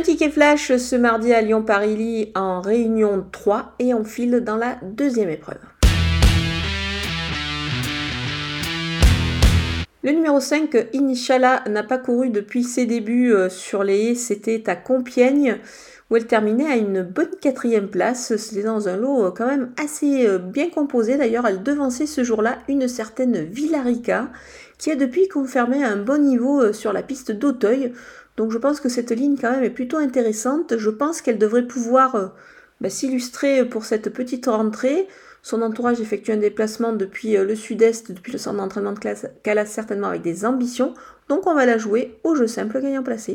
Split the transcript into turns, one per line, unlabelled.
Un ticket flash ce mardi à Lyon-Paris en réunion 3 et on file dans la deuxième épreuve. Le numéro 5, Inch'Allah, n'a pas couru depuis ses débuts euh, sur les haies. C'était à Compiègne où elle terminait à une bonne quatrième place. C'était dans un lot euh, quand même assez euh, bien composé. D'ailleurs, elle devançait ce jour-là une certaine Villarica qui a depuis confirmé un bon niveau sur la piste d'Auteuil. Donc je pense que cette ligne quand même est plutôt intéressante. Je pense qu'elle devrait pouvoir bah, s'illustrer pour cette petite rentrée. Son entourage effectue un déplacement depuis euh, le sud-est, depuis le centre d'entraînement de a certainement avec des ambitions. Donc on va la jouer au jeu simple gagnant placé.